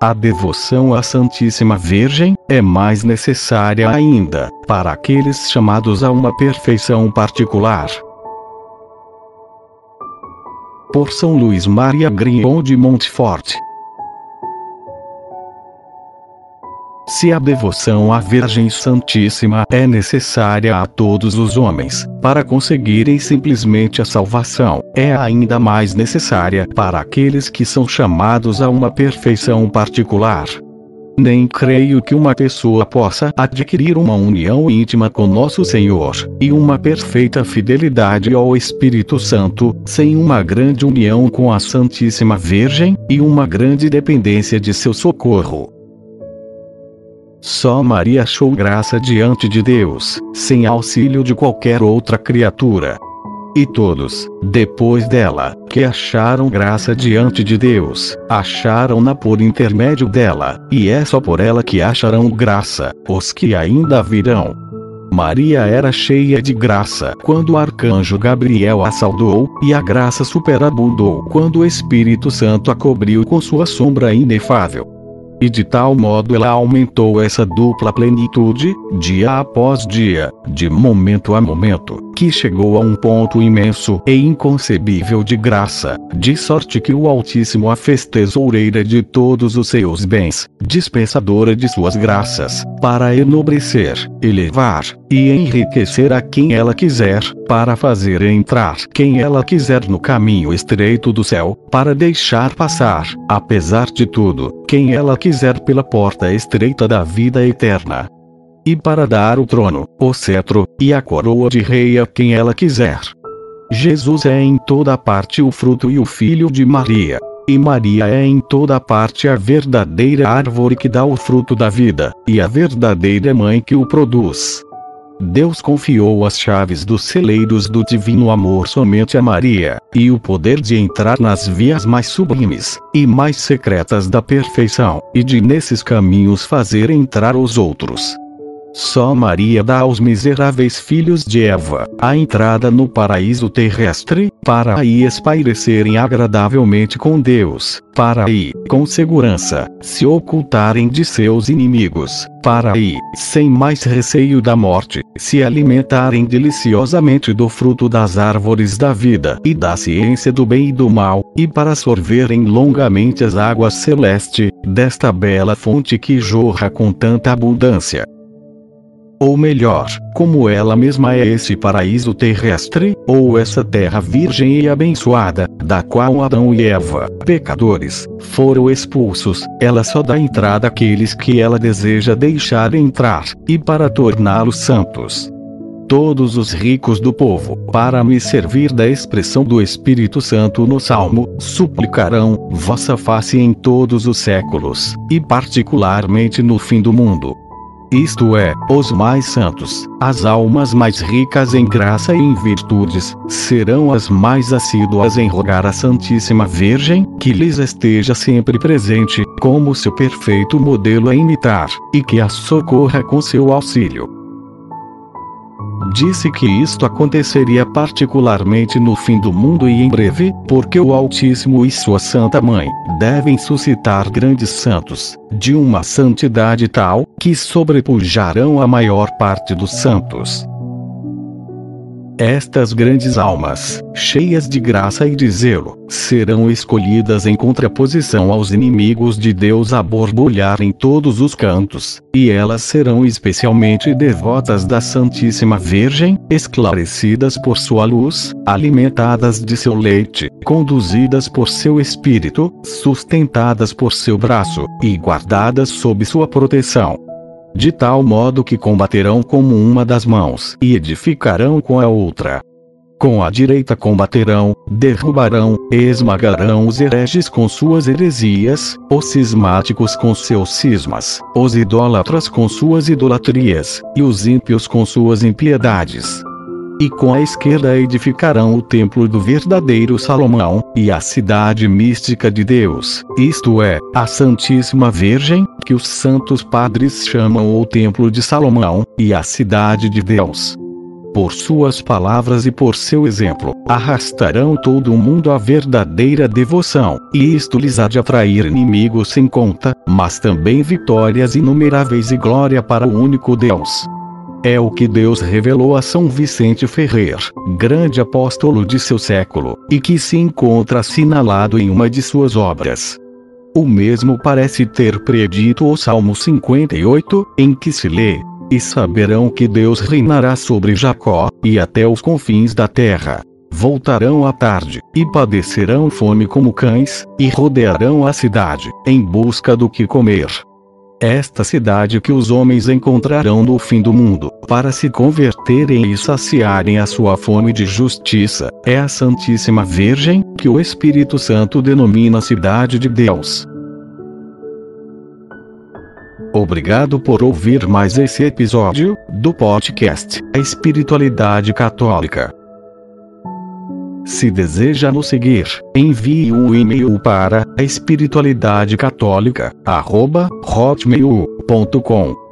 A devoção à Santíssima Virgem é mais necessária ainda para aqueles chamados a uma perfeição particular. Por São Luís Maria Grion de Montfort. Se a devoção à Virgem Santíssima é necessária a todos os homens, para conseguirem simplesmente a salvação, é ainda mais necessária para aqueles que são chamados a uma perfeição particular. Nem creio que uma pessoa possa adquirir uma união íntima com Nosso Senhor, e uma perfeita fidelidade ao Espírito Santo, sem uma grande união com a Santíssima Virgem, e uma grande dependência de seu socorro. Só Maria achou graça diante de Deus, sem auxílio de qualquer outra criatura. E todos, depois dela, que acharam graça diante de Deus, acharam-na por intermédio dela, e é só por ela que acharão graça, os que ainda virão. Maria era cheia de graça quando o arcanjo Gabriel a saudou, e a graça superabundou quando o Espírito Santo a cobriu com sua sombra inefável. E de tal modo ela aumentou essa dupla plenitude, dia após dia, de momento a momento, que chegou a um ponto imenso e inconcebível de graça, de sorte que o Altíssimo a fez tesoureira de todos os seus bens, dispensadora de suas graças, para enobrecer, elevar e enriquecer a quem ela quiser, para fazer entrar quem ela quiser no caminho estreito do céu, para deixar passar, apesar de tudo, quem ela quiser pela porta estreita da vida eterna. E para dar o trono, o cetro, e a coroa de rei a quem ela quiser. Jesus é em toda parte o fruto e o filho de Maria. E Maria é em toda parte a verdadeira árvore que dá o fruto da vida, e a verdadeira mãe que o produz. Deus confiou as chaves dos celeiros do divino amor somente a Maria, e o poder de entrar nas vias mais sublimes e mais secretas da perfeição, e de nesses caminhos fazer entrar os outros. Só Maria dá aos miseráveis filhos de Eva a entrada no paraíso terrestre, para aí espairecerem agradavelmente com Deus, para aí, com segurança, se ocultarem de seus inimigos, para aí, sem mais receio da morte, se alimentarem deliciosamente do fruto das árvores da vida e da ciência do bem e do mal, e para sorverem longamente as águas celeste, desta bela fonte que jorra com tanta abundância. Ou melhor, como ela mesma é esse paraíso terrestre, ou essa terra virgem e abençoada, da qual Adão e Eva, pecadores, foram expulsos, ela só dá entrada àqueles que ela deseja deixar entrar, e para torná-los santos. Todos os ricos do povo, para me servir da expressão do Espírito Santo no Salmo, suplicarão vossa face em todos os séculos, e particularmente no fim do mundo isto é, os mais santos, as almas mais ricas em graça e em virtudes, serão as mais assíduas em rogar à Santíssima Virgem, que lhes esteja sempre presente, como seu perfeito modelo a imitar, e que as socorra com seu auxílio. Disse que isto aconteceria particularmente no fim do mundo e em breve, porque o Altíssimo e sua Santa Mãe devem suscitar grandes santos, de uma santidade tal, que sobrepujarão a maior parte dos santos. Estas grandes almas, cheias de graça e de zelo, serão escolhidas em contraposição aos inimigos de Deus a borbulhar em todos os cantos, e elas serão especialmente devotas da Santíssima Virgem, esclarecidas por sua luz, alimentadas de seu leite, conduzidas por seu espírito, sustentadas por seu braço, e guardadas sob sua proteção de tal modo que combaterão como uma das mãos e edificarão com a outra. Com a direita combaterão, derrubarão, esmagarão os hereges com suas heresias, os cismáticos com seus cismas, os idólatras com suas idolatrias, e os ímpios com suas impiedades e com a esquerda edificarão o templo do verdadeiro Salomão, e a cidade mística de Deus, isto é, a Santíssima Virgem, que os santos padres chamam o templo de Salomão, e a cidade de Deus. por suas palavras e por seu exemplo, arrastarão todo o mundo à verdadeira devoção, e isto lhes há de atrair inimigos sem conta, mas também vitórias inumeráveis e glória para o único Deus. É o que Deus revelou a São Vicente Ferrer, grande apóstolo de seu século, e que se encontra assinalado em uma de suas obras. O mesmo parece ter predito o Salmo 58, em que se lê: E saberão que Deus reinará sobre Jacó, e até os confins da terra. Voltarão à tarde, e padecerão fome como cães, e rodearão a cidade, em busca do que comer. Esta cidade que os homens encontrarão no fim do mundo, para se converterem e saciarem a sua fome de justiça, é a Santíssima Virgem, que o Espírito Santo denomina Cidade de Deus. Obrigado por ouvir mais esse episódio do podcast A Espiritualidade Católica. Se deseja nos seguir, envie um e-mail para espiritualidadecatólica@hotmail.com